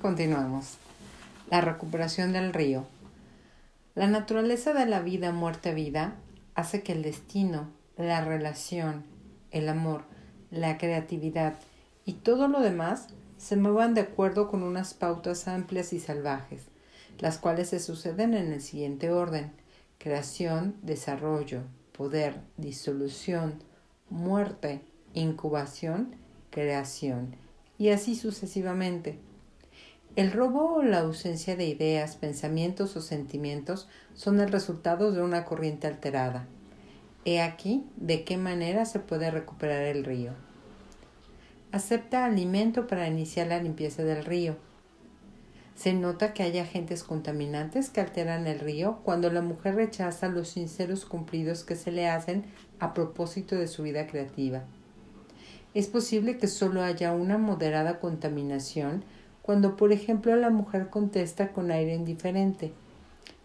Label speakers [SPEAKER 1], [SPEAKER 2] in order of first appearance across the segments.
[SPEAKER 1] Continuamos. La recuperación del río. La naturaleza de la vida, muerte, vida hace que el destino, la relación, el amor, la creatividad y todo lo demás se muevan de acuerdo con unas pautas amplias y salvajes, las cuales se suceden en el siguiente orden creación, desarrollo, poder, disolución, muerte, incubación, creación y así sucesivamente. El robo o la ausencia de ideas, pensamientos o sentimientos son el resultado de una corriente alterada. He aquí de qué manera se puede recuperar el río. Acepta alimento para iniciar la limpieza del río. Se nota que hay agentes contaminantes que alteran el río cuando la mujer rechaza los sinceros cumplidos que se le hacen a propósito de su vida creativa. Es posible que solo haya una moderada contaminación cuando, por ejemplo, la mujer contesta con aire indiferente.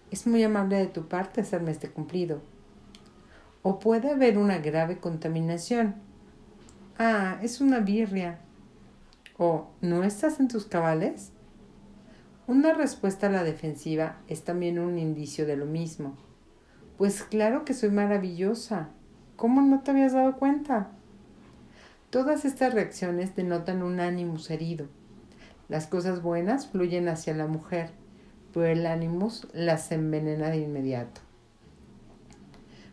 [SPEAKER 1] Es muy amable de tu parte hacerme este cumplido. O puede haber una grave contaminación. Ah, es una birria. O ¿no estás en tus cabales? Una respuesta a la defensiva es también un indicio de lo mismo. Pues claro que soy maravillosa. ¿Cómo no te habías dado cuenta? Todas estas reacciones denotan un ánimo herido. Las cosas buenas fluyen hacia la mujer, pero el ánimo las envenena de inmediato.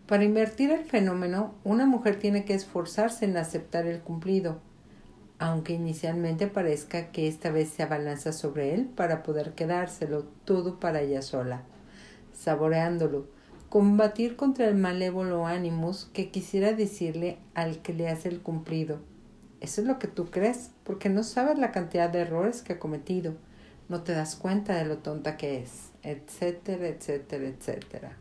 [SPEAKER 1] Para invertir el fenómeno, una mujer tiene que esforzarse en aceptar el cumplido, aunque inicialmente parezca que esta vez se abalanza sobre él para poder quedárselo todo para ella sola, saboreándolo, combatir contra el malévolo ánimos que quisiera decirle al que le hace el cumplido, eso es lo que tú crees, porque no sabes la cantidad de errores que ha cometido, no te das cuenta de lo tonta que es, etcétera, etcétera, etcétera.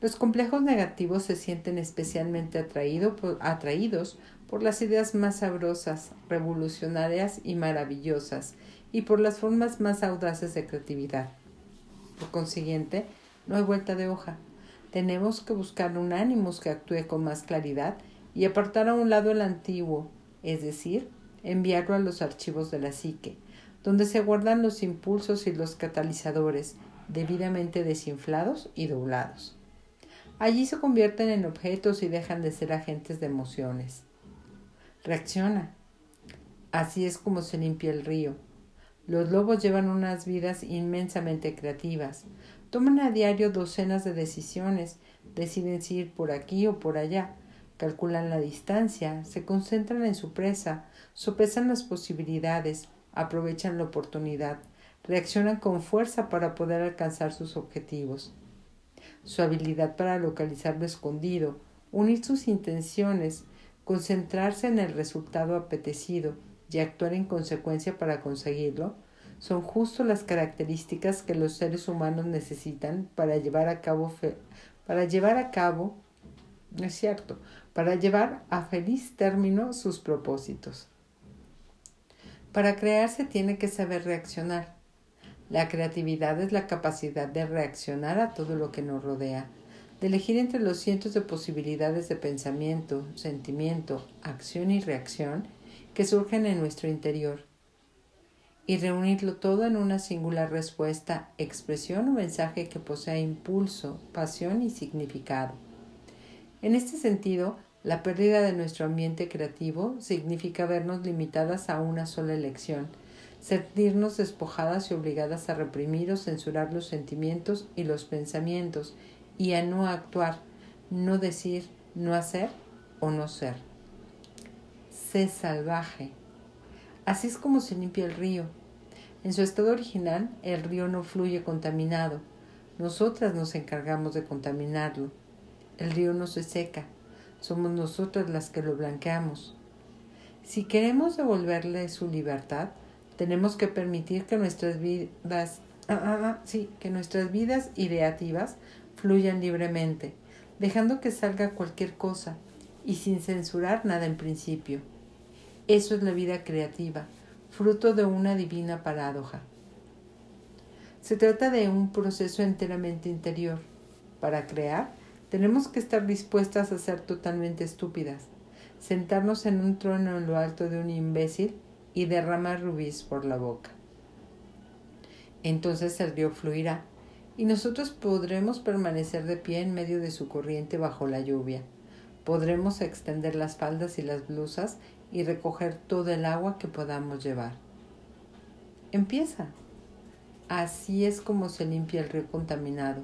[SPEAKER 1] Los complejos negativos se sienten especialmente atraídos por las ideas más sabrosas, revolucionarias y maravillosas, y por las formas más audaces de creatividad. Por consiguiente, no hay vuelta de hoja. Tenemos que buscar un ánimo que actúe con más claridad y apartar a un lado el antiguo, es decir, enviarlo a los archivos de la psique, donde se guardan los impulsos y los catalizadores, debidamente desinflados y doblados. Allí se convierten en objetos y dejan de ser agentes de emociones. Reacciona. Así es como se limpia el río. Los lobos llevan unas vidas inmensamente creativas. Toman a diario docenas de decisiones, deciden si ir por aquí o por allá, calculan la distancia, se concentran en su presa, sopesan las posibilidades, aprovechan la oportunidad, reaccionan con fuerza para poder alcanzar sus objetivos. Su habilidad para localizar lo escondido, unir sus intenciones, concentrarse en el resultado apetecido y actuar en consecuencia para conseguirlo, son justo las características que los seres humanos necesitan para llevar a cabo, para llevar a cabo, es cierto, para llevar a feliz término sus propósitos. Para crear se tiene que saber reaccionar. La creatividad es la capacidad de reaccionar a todo lo que nos rodea, de elegir entre los cientos de posibilidades de pensamiento, sentimiento, acción y reacción que surgen en nuestro interior, y reunirlo todo en una singular respuesta, expresión o mensaje que posea impulso, pasión y significado. En este sentido, la pérdida de nuestro ambiente creativo significa vernos limitadas a una sola elección, sentirnos despojadas y obligadas a reprimir o censurar los sentimientos y los pensamientos y a no actuar, no decir, no hacer o no ser. Sé salvaje. Así es como se limpia el río. En su estado original, el río no fluye contaminado. Nosotras nos encargamos de contaminarlo. El río no se seca, somos nosotras las que lo blanqueamos. Si queremos devolverle su libertad, tenemos que permitir que nuestras vidas, ah, ah, ah, sí, que nuestras vidas ideativas fluyan libremente, dejando que salga cualquier cosa y sin censurar nada en principio. Eso es la vida creativa, fruto de una divina paradoja. Se trata de un proceso enteramente interior. Para crear, tenemos que estar dispuestas a ser totalmente estúpidas, sentarnos en un trono en lo alto de un imbécil y derrama rubíes por la boca. Entonces el río fluirá y nosotros podremos permanecer de pie en medio de su corriente bajo la lluvia. Podremos extender las faldas y las blusas y recoger todo el agua que podamos llevar. Empieza. Así es como se limpia el río contaminado.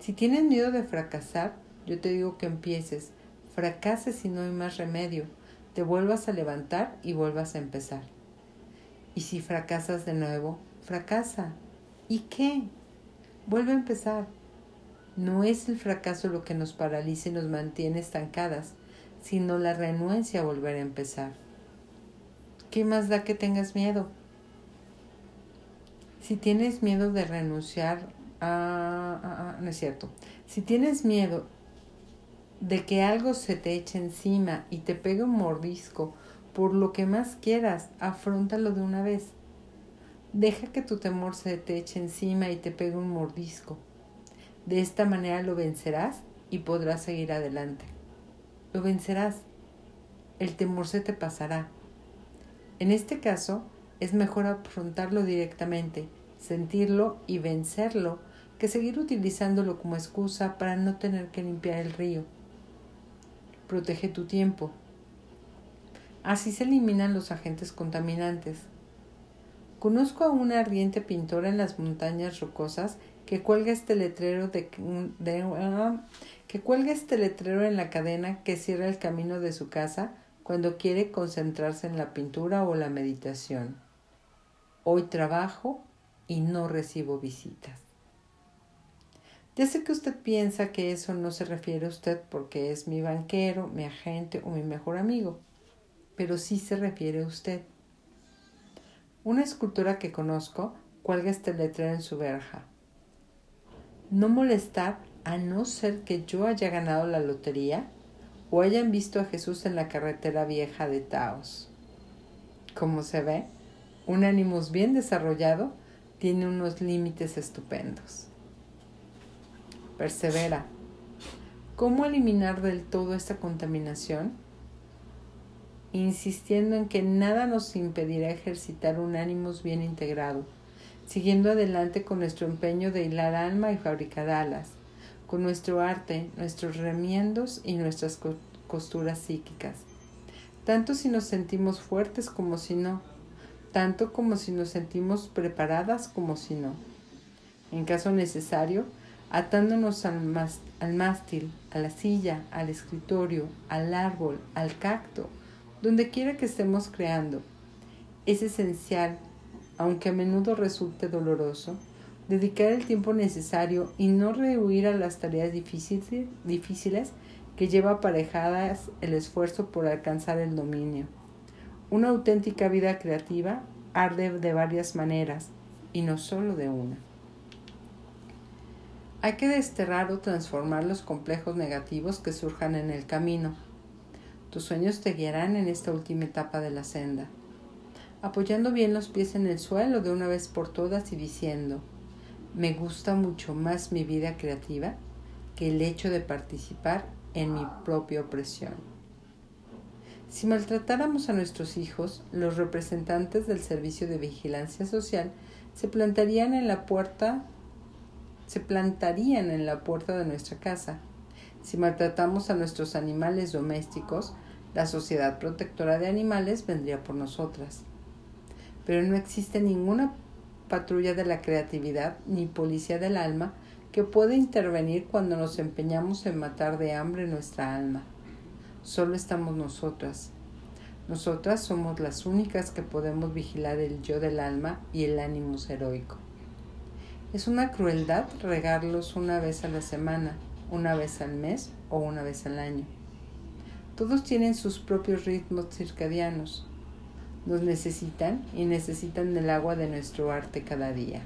[SPEAKER 1] Si tienes miedo de fracasar, yo te digo que empieces. Fracases si no hay más remedio. Te vuelvas a levantar y vuelvas a empezar. Y si fracasas de nuevo, fracasa. ¿Y qué? Vuelve a empezar. No es el fracaso lo que nos paraliza y nos mantiene estancadas, sino la renuencia a volver a empezar. ¿Qué más da que tengas miedo? Si tienes miedo de renunciar a... no es cierto. Si tienes miedo de que algo se te eche encima y te pegue un mordisco por lo que más quieras, afrontalo de una vez. Deja que tu temor se te eche encima y te pegue un mordisco. De esta manera lo vencerás y podrás seguir adelante. Lo vencerás. El temor se te pasará. En este caso, es mejor afrontarlo directamente, sentirlo y vencerlo, que seguir utilizándolo como excusa para no tener que limpiar el río. Protege tu tiempo. Así se eliminan los agentes contaminantes. Conozco a una ardiente pintora en las montañas rocosas que cuelga este letrero de, que cuelga este letrero en la cadena que cierra el camino de su casa cuando quiere concentrarse en la pintura o la meditación. Hoy trabajo y no recibo visitas. Ya sé que usted piensa que eso no se refiere a usted porque es mi banquero, mi agente o mi mejor amigo, pero sí se refiere a usted. Una escultora que conozco cuelga este letrero en su verja. No molestar a no ser que yo haya ganado la lotería o hayan visto a Jesús en la carretera vieja de Taos. Como se ve, un ánimos bien desarrollado tiene unos límites estupendos. Persevera. ¿Cómo eliminar del todo esta contaminación? insistiendo en que nada nos impedirá ejercitar un ánimos bien integrado, siguiendo adelante con nuestro empeño de hilar alma y fabricar alas, con nuestro arte, nuestros remiendos y nuestras costuras psíquicas, tanto si nos sentimos fuertes como si no, tanto como si nos sentimos preparadas como si no. En caso necesario, atándonos al, al mástil, a la silla, al escritorio, al árbol, al cacto, donde quiera que estemos creando. Es esencial, aunque a menudo resulte doloroso, dedicar el tiempo necesario y no rehuir a las tareas difíciles que lleva aparejadas el esfuerzo por alcanzar el dominio. Una auténtica vida creativa arde de varias maneras y no solo de una. Hay que desterrar o transformar los complejos negativos que surjan en el camino tus sueños te guiarán en esta última etapa de la senda, apoyando bien los pies en el suelo de una vez por todas y diciendo, me gusta mucho más mi vida creativa que el hecho de participar en mi propia opresión. Si maltratáramos a nuestros hijos, los representantes del Servicio de Vigilancia Social se plantarían en la puerta se plantarían en la puerta de nuestra casa si maltratamos a nuestros animales domésticos, la Sociedad Protectora de Animales vendría por nosotras. Pero no existe ninguna patrulla de la creatividad ni policía del alma que pueda intervenir cuando nos empeñamos en matar de hambre nuestra alma. Solo estamos nosotras. Nosotras somos las únicas que podemos vigilar el yo del alma y el ánimo heroico. Es una crueldad regarlos una vez a la semana una vez al mes o una vez al año. Todos tienen sus propios ritmos circadianos. Nos necesitan y necesitan el agua de nuestro arte cada día.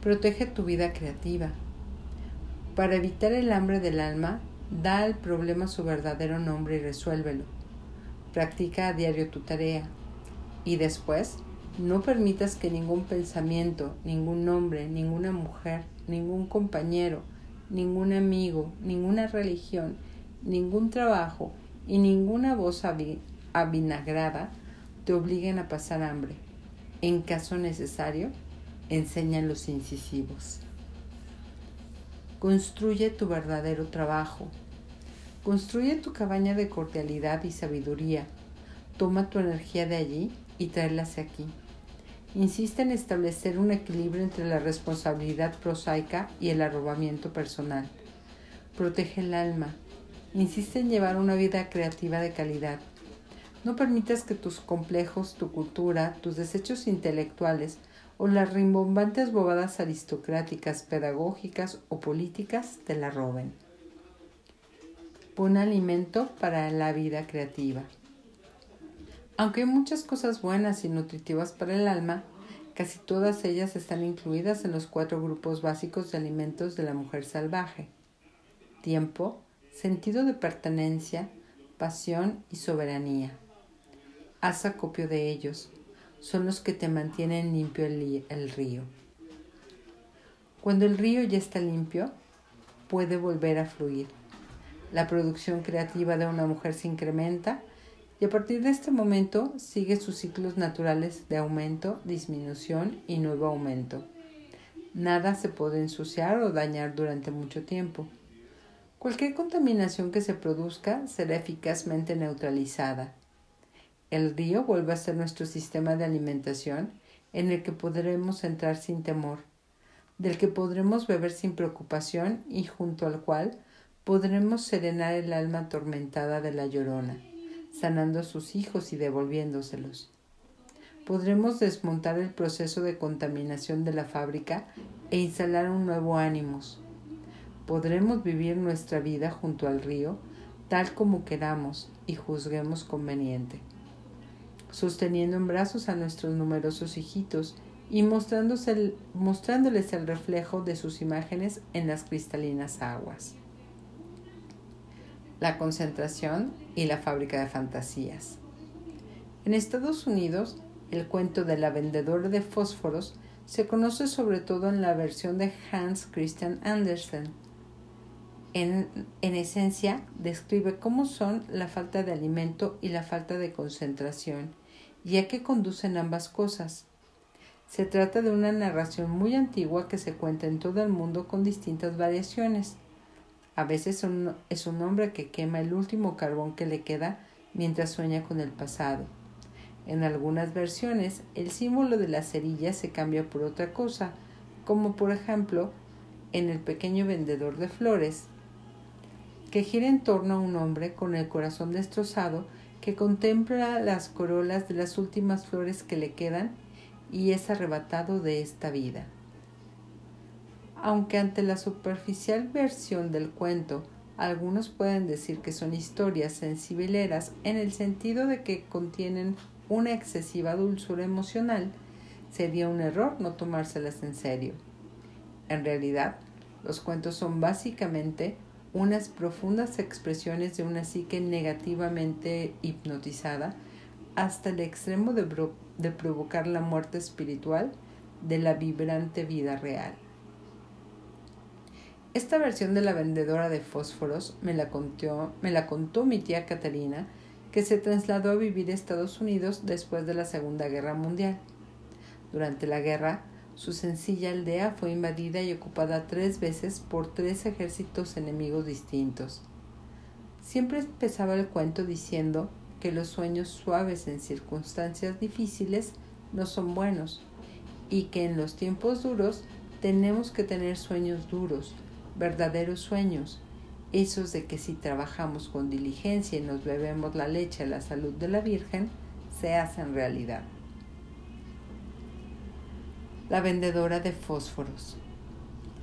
[SPEAKER 1] Protege tu vida creativa. Para evitar el hambre del alma, da al problema su verdadero nombre y resuélvelo. Practica a diario tu tarea. Y después, no permitas que ningún pensamiento, ningún hombre, ninguna mujer, ningún compañero, ningún amigo, ninguna religión, ningún trabajo y ninguna voz avinagrada te obliguen a pasar hambre. En caso necesario, enseñan los incisivos. Construye tu verdadero trabajo. Construye tu cabaña de cordialidad y sabiduría. Toma tu energía de allí y tráela hacia aquí. Insiste en establecer un equilibrio entre la responsabilidad prosaica y el arrobamiento personal. Protege el alma. Insiste en llevar una vida creativa de calidad. No permitas que tus complejos, tu cultura, tus desechos intelectuales o las rimbombantes bobadas aristocráticas, pedagógicas o políticas te la roben. Pon alimento para la vida creativa. Aunque hay muchas cosas buenas y nutritivas para el alma, casi todas ellas están incluidas en los cuatro grupos básicos de alimentos de la mujer salvaje. Tiempo, sentido de pertenencia, pasión y soberanía haz acopio de ellos, son los que te mantienen limpio el, el río. Cuando el río ya está limpio, puede volver a fluir. La producción creativa de una mujer se incrementa y a partir de este momento sigue sus ciclos naturales de aumento, disminución y nuevo aumento. Nada se puede ensuciar o dañar durante mucho tiempo. Cualquier contaminación que se produzca será eficazmente neutralizada el río vuelve a ser nuestro sistema de alimentación en el que podremos entrar sin temor, del que podremos beber sin preocupación y junto al cual podremos serenar el alma atormentada de la llorona, sanando a sus hijos y devolviéndoselos. Podremos desmontar el proceso de contaminación de la fábrica e instalar un nuevo ánimos. Podremos vivir nuestra vida junto al río tal como queramos y juzguemos conveniente sosteniendo en brazos a nuestros numerosos hijitos y mostrándoles el reflejo de sus imágenes en las cristalinas aguas. La concentración y la fábrica de fantasías. En Estados Unidos, el cuento de la vendedora de fósforos se conoce sobre todo en la versión de Hans Christian Andersen. En, en, esencia, describe cómo son la falta de alimento y la falta de concentración y a qué conducen ambas cosas. Se trata de una narración muy antigua que se cuenta en todo el mundo con distintas variaciones. A veces es un hombre que quema el último carbón que le queda mientras sueña con el pasado. En algunas versiones, el símbolo de la cerilla se cambia por otra cosa, como por ejemplo en el pequeño vendedor de flores, que gira en torno a un hombre con el corazón destrozado que contempla las corolas de las últimas flores que le quedan y es arrebatado de esta vida. Aunque ante la superficial versión del cuento, algunos pueden decir que son historias sensibileras en el sentido de que contienen una excesiva dulzura emocional, sería un error no tomárselas en serio. En realidad, los cuentos son básicamente unas profundas expresiones de una psique negativamente hipnotizada hasta el extremo de, de, provocar la muerte espiritual de la vibrante vida real. Esta versión de la vendedora de fósforos me la, contó, mi tía Catalina, que se trasladó a vivir a Estados Unidos después de la Segunda Guerra Mundial. Durante la guerra, su sencilla aldea fue invadida y ocupada tres veces por tres ejércitos enemigos distintos. Siempre empezaba el cuento diciendo que los sueños suaves en circunstancias difíciles no son buenos y que en los tiempos duros tenemos que tener sueños duros, verdaderos sueños, esos de que si trabajamos con diligencia y nos bebemos la leche a la salud de la Virgen, se hacen realidad la vendedora de fósforos.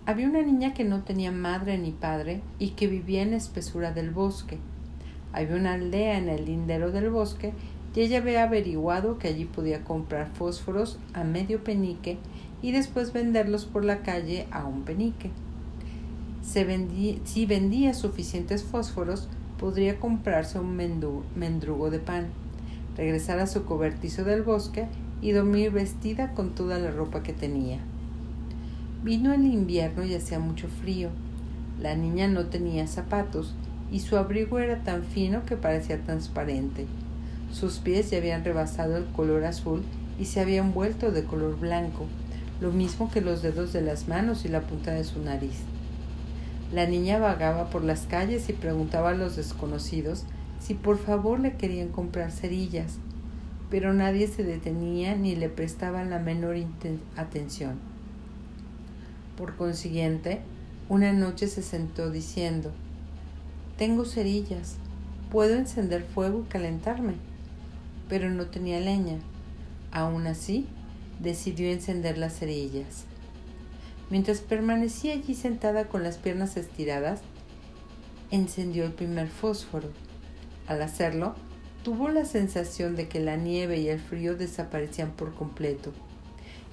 [SPEAKER 1] Había una niña que no tenía madre ni padre y que vivía en la espesura del bosque. Había una aldea en el lindero del bosque y ella había averiguado que allí podía comprar fósforos a medio penique y después venderlos por la calle a un penique. Si vendía suficientes fósforos, podría comprarse un mendrugo de pan, regresar a su cobertizo del bosque y dormir vestida con toda la ropa que tenía. Vino el invierno y hacía mucho frío. La niña no tenía zapatos y su abrigo era tan fino que parecía transparente. Sus pies ya habían rebasado el color azul y se habían vuelto de color blanco, lo mismo que los dedos de las manos y la punta de su nariz. La niña vagaba por las calles y preguntaba a los desconocidos si por favor le querían comprar cerillas, pero nadie se detenía ni le prestaba la menor atención. Por consiguiente, una noche se sentó diciendo, Tengo cerillas, puedo encender fuego y calentarme, pero no tenía leña. Aún así, decidió encender las cerillas. Mientras permanecía allí sentada con las piernas estiradas, encendió el primer fósforo. Al hacerlo, tuvo la sensación de que la nieve y el frío desaparecían por completo.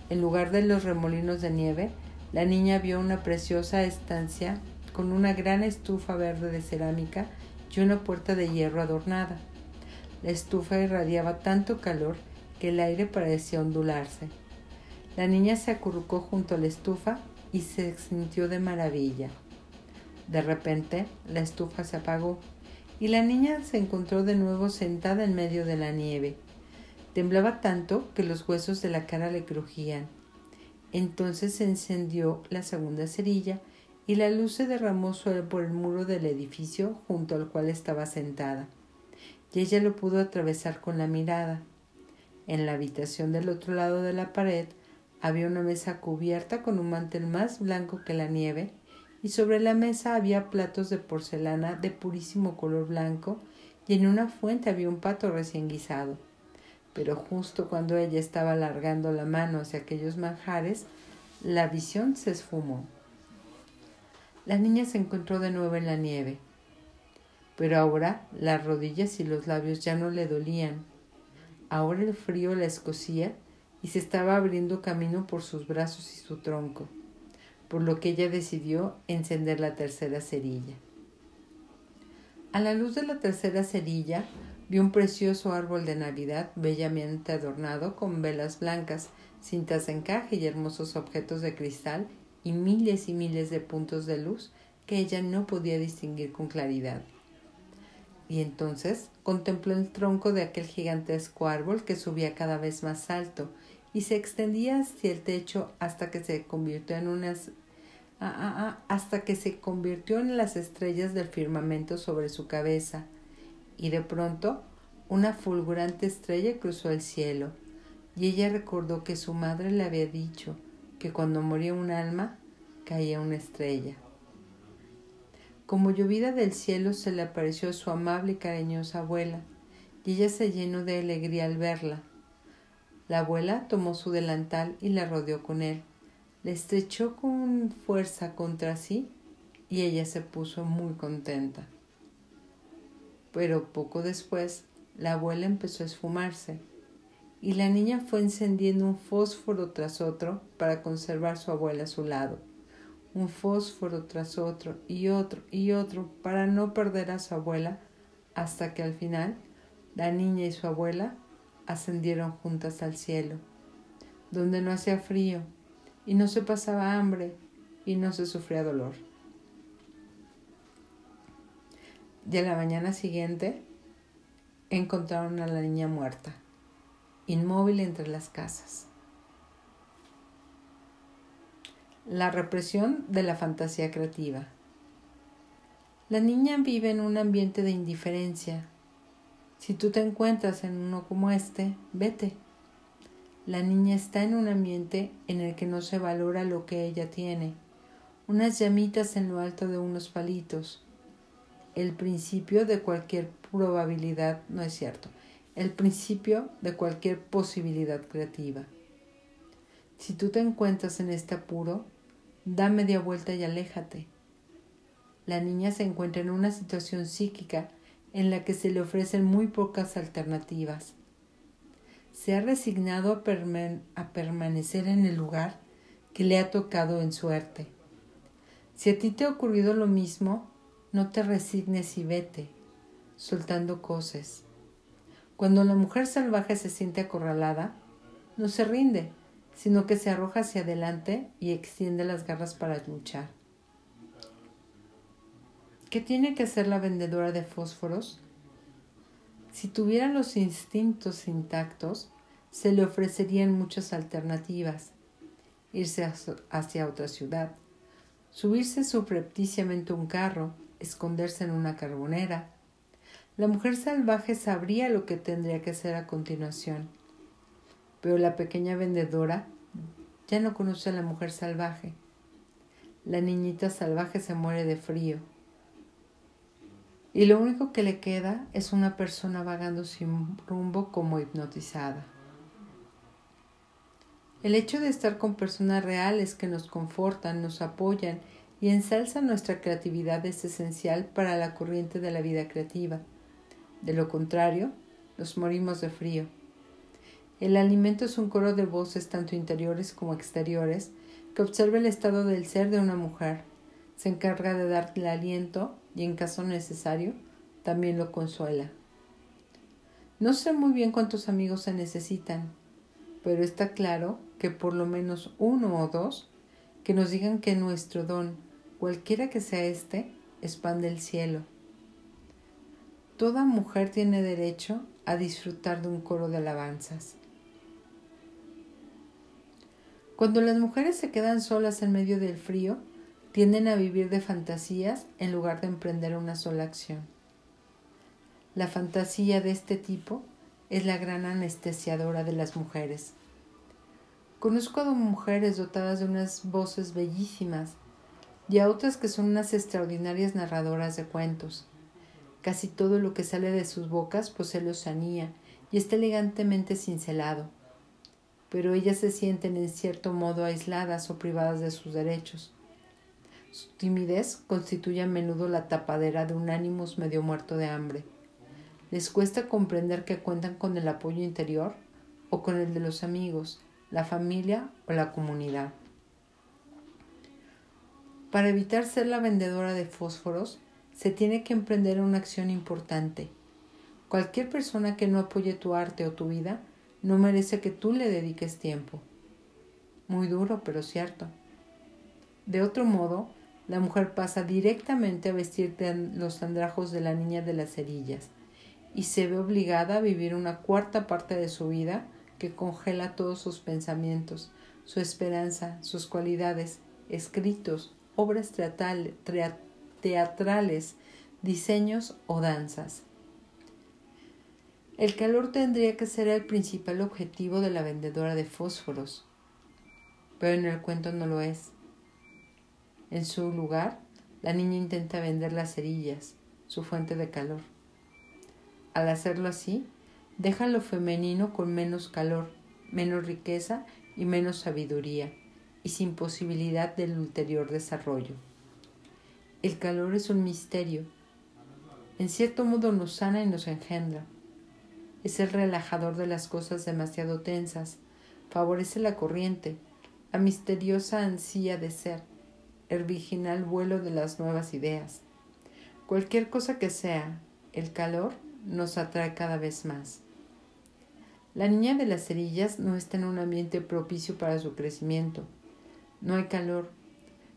[SPEAKER 1] En lugar de los remolinos de nieve, la niña vio una preciosa estancia con una gran estufa verde de cerámica y una puerta de hierro adornada. La estufa irradiaba tanto calor que el aire parecía ondularse. La niña se acurrucó junto a la estufa y se sintió de maravilla. De repente, la estufa se apagó y la niña se encontró de nuevo sentada en medio de la nieve. Temblaba tanto que los huesos de la cara le crujían. Entonces se encendió la segunda cerilla y la luz se derramó por el muro del edificio junto al cual estaba sentada, y ella lo pudo atravesar con la mirada. En la habitación del otro lado de la pared había una mesa cubierta con un mantel más blanco que la nieve, y sobre la mesa había platos de porcelana de purísimo color blanco, y en una fuente había un pato recién guisado. Pero justo cuando ella estaba alargando la mano hacia aquellos manjares, la visión se esfumó. La niña se encontró de nuevo en la nieve, pero ahora las rodillas y los labios ya no le dolían. Ahora el frío la escocía y se estaba abriendo camino por sus brazos y su tronco, por lo que ella decidió encender la tercera cerilla. A la luz de la tercera cerilla vio un precioso árbol de Navidad bellamente adornado con velas blancas, cintas de encaje y hermosos objetos de cristal y miles y miles de puntos de luz que ella no podía distinguir con claridad. Y entonces contempló el tronco de aquel gigantesco árbol que subía cada vez más alto y se extendía hacia el techo hasta que se convirtió en unas ah, ah, ah, hasta que se convirtió en las estrellas del firmamento sobre su cabeza, y de pronto una fulgurante estrella cruzó el cielo, y ella recordó que su madre le había dicho que cuando moría un alma caía una estrella. Como llovida del cielo se le apareció su amable y cariñosa abuela, y ella se llenó de alegría al verla. La abuela tomó su delantal y la rodeó con él, le estrechó con fuerza contra sí y ella se puso muy contenta. Pero poco después la abuela empezó a esfumarse y la niña fue encendiendo un fósforo tras otro para conservar su abuela a su lado, un fósforo tras otro y otro y otro para no perder a su abuela hasta que al final la niña y su abuela ascendieron juntas al cielo, donde no hacía frío y no se pasaba hambre y no se sufría dolor. Y a la mañana siguiente encontraron a la niña muerta inmóvil entre las casas. La represión de la fantasía creativa. La niña vive en un ambiente de indiferencia. Si tú te encuentras en uno como este, vete. La niña está en un ambiente en el que no se valora lo que ella tiene, unas llamitas en lo alto de unos palitos. El principio de cualquier probabilidad no es cierto el principio de cualquier posibilidad creativa. Si tú te encuentras en este apuro, da media vuelta y aléjate. La niña se encuentra en una situación psíquica en la que se le ofrecen muy pocas alternativas. Se ha resignado a, permanecer en el lugar que le ha tocado en suerte. Si a ti te ha ocurrido lo mismo, no te resignes y vete, soltando cosas cuando la mujer salvaje se siente acorralada, no se rinde, sino que se arroja hacia adelante y extiende las garras para luchar. ¿Qué tiene que hacer la vendedora de fósforos? Si tuviera los instintos intactos, se le ofrecerían muchas alternativas. Irse hacia otra ciudad, subirse subrepticiamente a un carro, esconderse en una carbonera. La mujer salvaje sabría lo que tendría que hacer a continuación. Pero la pequeña vendedora ya no conoce a la mujer salvaje. La niñita salvaje se muere de frío. Y lo único que le queda es una persona vagando sin rumbo como hipnotizada. El hecho de estar con personas reales que nos confortan, nos apoyan y ensalzan nuestra creatividad es esencial para la corriente de la vida creativa. De lo contrario, nos morimos de frío. El alimento es un coro de voces tanto interiores como exteriores que observa el estado del ser de una mujer, se encarga de darle aliento y en caso necesario también lo consuela. No sé muy bien cuántos amigos se necesitan, pero está claro que por lo menos uno o dos que nos digan que nuestro don, cualquiera que sea este, expande el cielo. Toda mujer tiene derecho a disfrutar de un coro de alabanzas. Cuando las mujeres se quedan solas en medio del frío, tienden a vivir de fantasías en lugar de emprender una sola acción. La fantasía de este tipo es la gran anestesiadora de las mujeres. Conozco a mujeres dotadas de unas voces bellísimas y a otras que son unas extraordinarias narradoras de cuentos. Casi todo lo que sale de sus bocas posee lozanía y está elegantemente cincelado pero ellas se sienten en cierto modo aisladas o privadas de sus derechos. Su timidez constituye a menudo la tapadera de un ánimos medio muerto de hambre. Les cuesta comprender que cuentan con el apoyo interior o con el de los amigos, la familia o la comunidad. Para evitar ser la vendedora de fósforos, se tiene que emprender una acción importante. Cualquier persona que no apoye tu arte o tu vida no merece que tú le dediques tiempo. Muy duro, pero cierto. De otro modo, la mujer pasa directamente a vestirte los andrajos de la niña de las cerillas y se ve obligada a vivir una cuarta parte de su vida que congela todos sus pensamientos, su esperanza, sus cualidades, escritos, obras teatrales, diseños o danzas. El calor tendría que ser el principal objetivo de la vendedora de fósforos, pero en el cuento no lo es. En su lugar, la niña intenta vender las cerillas, su fuente de calor. Al hacerlo así, deja lo femenino con menos calor, menos riqueza y menos sabiduría, y sin posibilidad del ulterior desarrollo. El calor es un misterio. En cierto modo nos sana y nos engendra es el relajador de las cosas demasiado tensas, favorece la corriente, la misteriosa ansía de ser, el virginal vuelo de las nuevas ideas. Cualquier cosa que sea, el calor nos atrae cada vez más. La niña de las cerillas no está en un ambiente propicio para su crecimiento. No hay calor,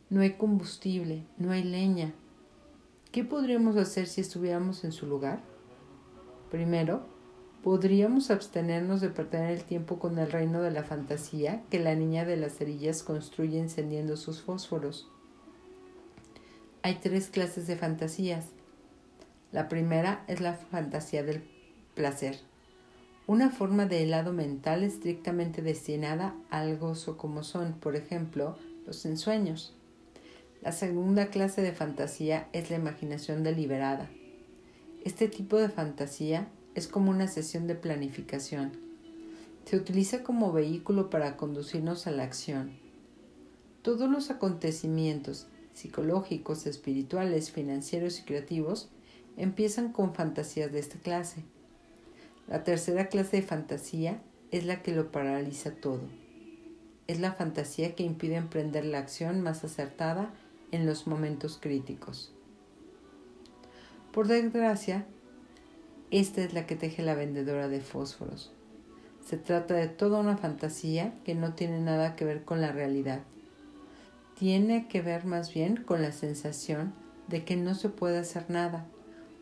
[SPEAKER 1] no hay combustible, no hay leña. ¿Qué podríamos hacer si estuviéramos en su lugar? Primero, podríamos abstenernos de perder el tiempo con el reino de la fantasía que la niña de las cerillas construye encendiendo sus fósforos. Hay tres clases de fantasías. La primera es la fantasía del placer, una forma de helado mental estrictamente destinada al gozo como son, por ejemplo, los ensueños. La segunda clase de fantasía es la imaginación deliberada. Este tipo de fantasía es como una sesión de planificación. Se utiliza como vehículo para conducirnos a la acción. Todos los acontecimientos psicológicos, espirituales, financieros y creativos empiezan con fantasías de esta clase. La tercera clase de fantasía es la que lo paraliza todo. Es la fantasía que impide emprender la acción más acertada en los momentos críticos. Por desgracia, esta es la que teje la vendedora de fósforos. Se trata de toda una fantasía que no tiene nada que ver con la realidad. Tiene que ver más bien con la sensación de que no se puede hacer nada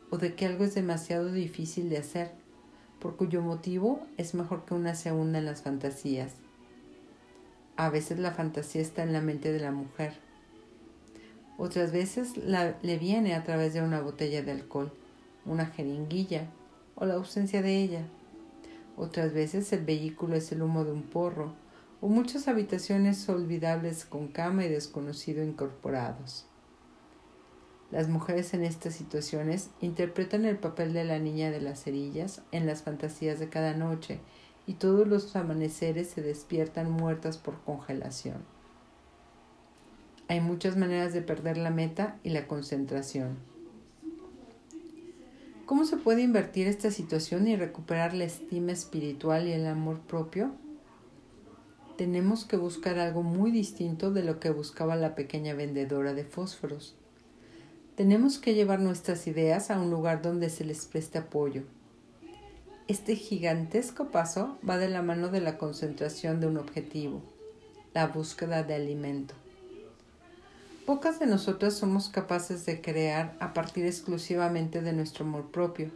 [SPEAKER 1] o de que algo es demasiado difícil de hacer por cuyo motivo es mejor que una se hunda en las fantasías. A veces la fantasía está en la mente de la mujer. Otras veces le viene a través de una botella de alcohol, una jeringuilla o la ausencia de ella. Otras veces el vehículo es el humo de un porro o muchas habitaciones olvidables con cama y desconocido incorporados. Las mujeres en estas situaciones interpretan el papel de la niña de las cerillas en las fantasías de cada noche y todos los amaneceres se despiertan muertas por congelación. Hay muchas maneras de perder la meta y la concentración. ¿Cómo se puede invertir esta situación y recuperar la estima espiritual y el amor propio? Tenemos que buscar algo muy distinto de lo que buscaba la pequeña vendedora de fósforos. Tenemos que llevar nuestras ideas a un lugar donde se les preste apoyo. Este gigantesco paso va de la mano de la concentración de un objetivo, la búsqueda de alimento. Pocas de nosotras somos capaces de crear a partir exclusivamente de nuestro amor propio.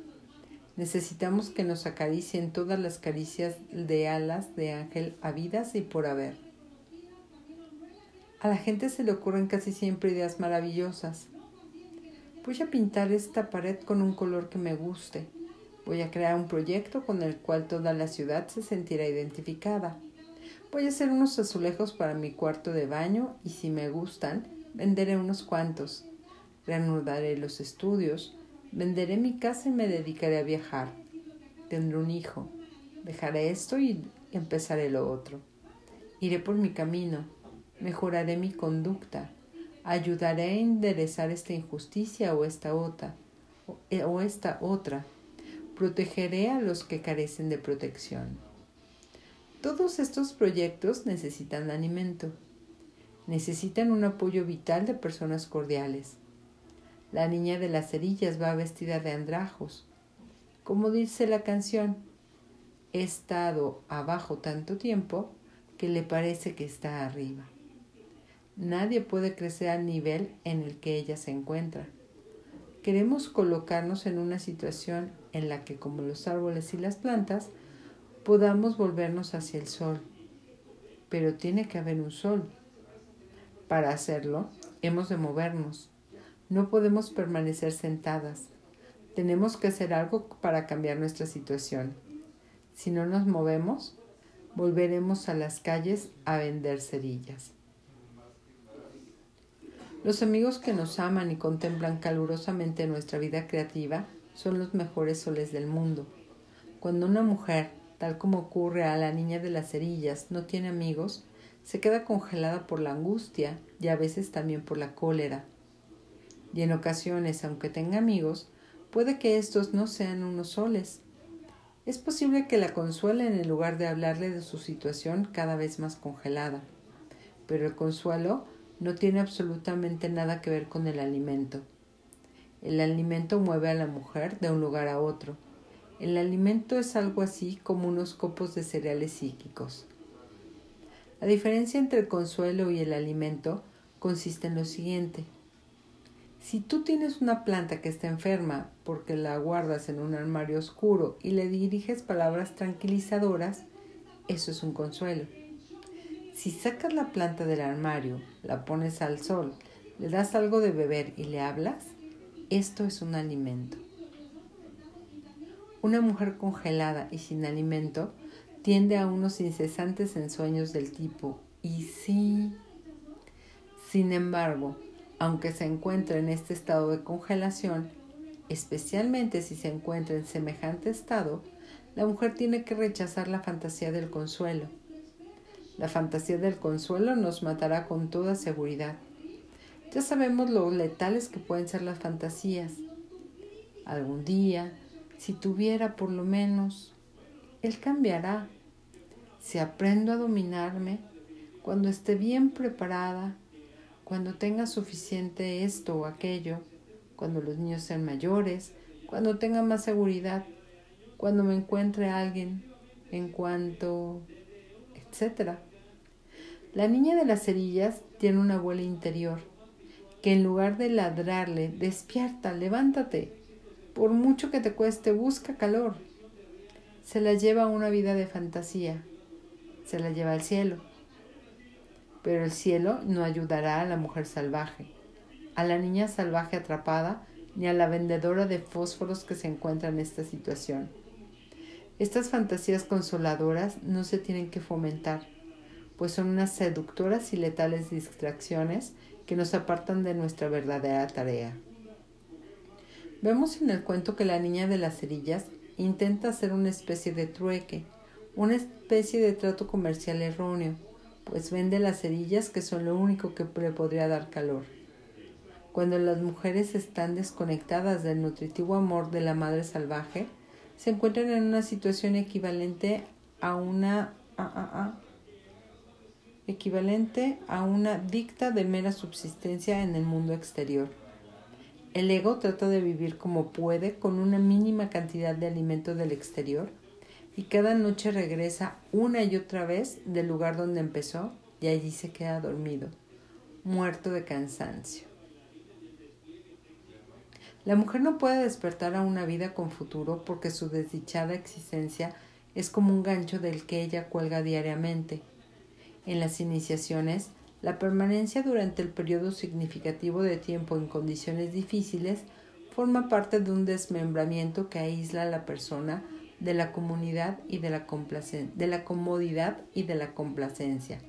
[SPEAKER 1] Necesitamos que nos acaricien todas las caricias de alas de ángel habidas y por haber. A la gente se le ocurren casi siempre ideas maravillosas, Voy a pintar esta pared con un color que me guste. Voy a crear un proyecto con el cual toda la ciudad se sentirá identificada. Voy a hacer unos azulejos para mi cuarto de baño y si me gustan, venderé unos cuantos. Reanudaré los estudios, venderé mi casa y me dedicaré a viajar. Tendré un hijo. Dejaré esto y empezaré lo otro. Iré por mi camino. Mejoraré mi conducta ayudaré a enderezar esta injusticia o esta otra, eh, o esta otra. Protegeré a los que carecen de protección. Todos estos proyectos necesitan alimento. Necesitan un apoyo vital de personas cordiales. La niña de las cerillas va vestida de andrajos. Como dice la canción, he estado abajo tanto tiempo que le parece que está arriba. Nadie puede crecer al nivel en el que ella se encuentra. Queremos colocarnos en una situación en la que, como los árboles y las plantas, podamos volvernos hacia el sol. Pero tiene que haber un sol. Para hacerlo, hemos de movernos. No podemos permanecer sentadas. Tenemos que hacer algo para cambiar nuestra situación. Si no nos movemos, volveremos a las calles a vender cerillas. Los amigos que nos aman y contemplan calurosamente nuestra vida creativa son los mejores soles del mundo. Cuando una mujer, tal como ocurre a la niña de las cerillas, no tiene amigos, se queda congelada por la angustia y a veces también por la cólera. Y en ocasiones, aunque tenga amigos, puede que estos no sean unos soles. Es posible que la consuelen en lugar de hablarle de su situación cada vez más congelada. Pero el consuelo no tiene absolutamente nada que ver con el alimento. El alimento mueve a la mujer de un lugar a otro. El alimento es algo así como unos copos de cereales psíquicos. La diferencia entre el consuelo y el alimento consiste en lo siguiente. Si tú tienes una planta que está enferma porque la guardas en un armario oscuro y le diriges palabras tranquilizadoras, eso es un consuelo. Si sacas la planta del armario, la pones al sol, le das algo de beber y le hablas, esto es un alimento. Una mujer congelada y sin alimento tiende a unos incesantes ensueños del tipo y sí. Sin embargo, aunque se encuentra en este estado de congelación, especialmente si se encuentra en semejante estado, la mujer tiene que rechazar la fantasía del consuelo la fantasía del consuelo nos matará con toda seguridad. Ya sabemos lo letales que pueden ser las fantasías. Algún día, si tuviera por lo menos, Él cambiará. Si aprendo a dominarme, cuando esté bien preparada, cuando tenga suficiente esto o aquello, cuando los niños sean mayores, cuando tenga más seguridad, cuando me encuentre alguien, en cuanto, etcétera. La niña de las cerillas tiene una abuela interior que en lugar de ladrarle, despierta, levántate, por mucho que te cueste, busca calor. se la lleva a una vida de fantasía, se la lleva al cielo. Pero el cielo no ayudará a la mujer salvaje, a la niña salvaje atrapada, ni a la vendedora de fósforos que se encuentra en esta situación. Estas fantasías consoladoras no se tienen que fomentar, pues son unas seductoras y letales distracciones que nos apartan de nuestra verdadera tarea. Vemos en el cuento que la niña de las cerillas intenta hacer una especie de trueque, una especie de trato comercial erróneo, pues vende las cerillas que son lo único que le podría dar calor. Cuando las mujeres están desconectadas del nutritivo amor de la madre salvaje, se encuentran en una situación equivalente a una equivalente a una dicta de mera subsistencia en el mundo exterior. El ego trata de vivir como puede con una mínima cantidad de alimento del exterior y cada noche regresa una y otra vez del lugar donde empezó y allí se queda dormido, muerto de cansancio. La mujer no puede despertar a una vida con futuro porque su desdichada existencia es como un gancho del que ella cuelga diariamente. En las iniciaciones, la permanencia durante el periodo significativo de tiempo en condiciones difíciles forma parte de un desmembramiento que aísla a la persona de la comunidad y de la, de la comodidad y de la complacencia.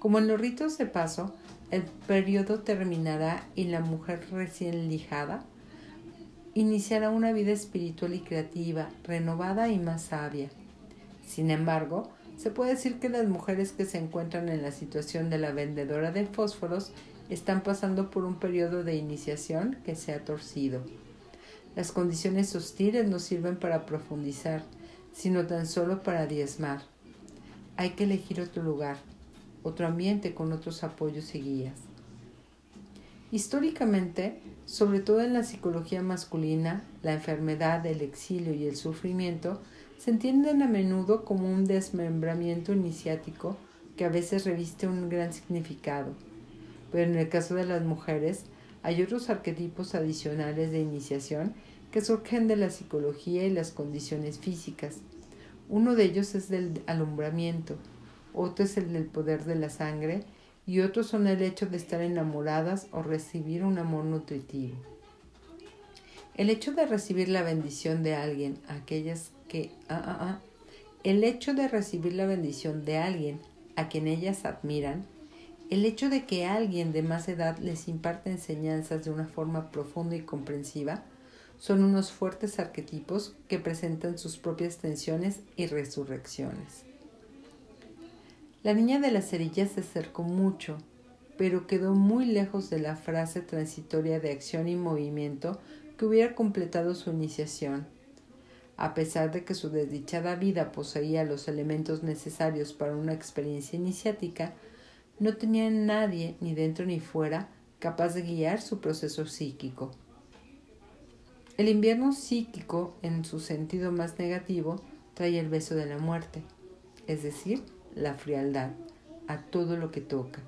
[SPEAKER 1] Como en los ritos de paso, el periodo terminará y la mujer recién lijada iniciará una vida espiritual y creativa, renovada y más sabia. Sin embargo, se puede decir que las mujeres que se encuentran en la situación de la vendedora de fósforos están pasando por un periodo de iniciación que se ha torcido. Las condiciones hostiles no sirven para profundizar, sino tan solo para diezmar. Hay que elegir otro lugar, otro ambiente con otros apoyos y guías. Históricamente, sobre todo en la psicología masculina, la enfermedad, el exilio y el sufrimiento se entienden a menudo como un desmembramiento iniciático que a veces reviste un gran significado. Pero en el caso de las mujeres, hay otros arquetipos adicionales de iniciación que surgen de la psicología y las condiciones físicas. Uno de ellos es del alumbramiento, otro es el del poder de la sangre y otros son el hecho de estar enamoradas o recibir un amor nutritivo. El hecho de recibir la bendición de alguien, aquellas que... Ah, ah, ah, el hecho de recibir la bendición de alguien a quien ellas admiran, el hecho de que alguien de más edad les imparte enseñanzas de una forma profunda y comprensiva, son unos fuertes arquetipos que presentan sus propias tensiones y resurrecciones. La niña de las cerillas se acercó mucho, pero quedó muy lejos de la frase transitoria de acción y movimiento que hubiera completado su iniciación. A pesar de que su desdichada vida poseía los elementos necesarios para una experiencia iniciática, no tenía nadie, ni dentro ni fuera, capaz de guiar su proceso psíquico. El invierno psíquico, en su sentido más negativo, trae el beso de la muerte, es decir, la frialdad a todo lo que toca.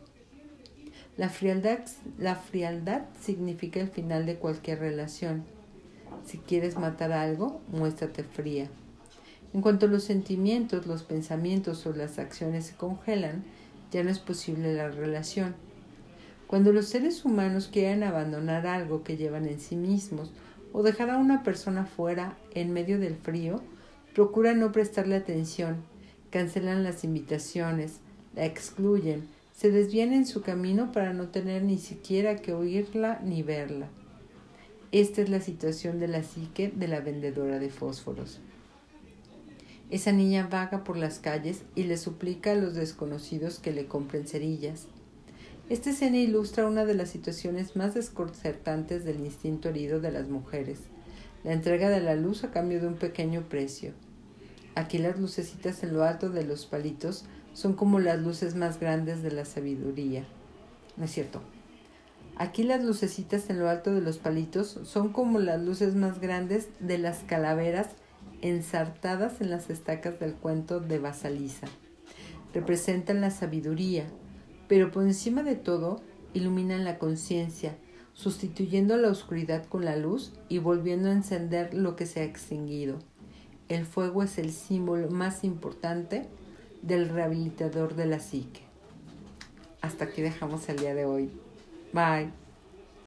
[SPEAKER 1] La frialdad, la frialdad significa el final de cualquier relación. Si quieres matar algo, muéstrate fría. En cuanto los sentimientos, los pensamientos o las acciones se congelan, ya no es posible la relación. Cuando los seres humanos quieren abandonar algo que llevan en sí mismos o dejar a una persona fuera en medio del frío, procuran no prestarle atención, cancelan las invitaciones, la excluyen, se desvían en su camino para no tener ni siquiera que oírla ni verla. Esta es la situación de la psique de la vendedora de fósforos. Esa niña vaga por las calles y le suplica a los desconocidos que le compren cerillas. Esta escena ilustra una de las situaciones más desconcertantes del instinto herido de las mujeres, la entrega de la luz a cambio de un pequeño precio. Aquí las lucecitas en lo alto de los palitos son como las luces más grandes de la sabiduría. ¿No es cierto? Aquí las lucecitas en lo alto de los palitos son como las luces más grandes de las calaveras ensartadas en las estacas del cuento de Basaliza. Representan la sabiduría, pero por encima de todo iluminan la conciencia, sustituyendo la oscuridad con la luz y volviendo a encender lo que se ha extinguido. el fuego es el símbolo más importante del rehabilitador de la psique. Hasta aquí dejamos el día de hoy. Bye.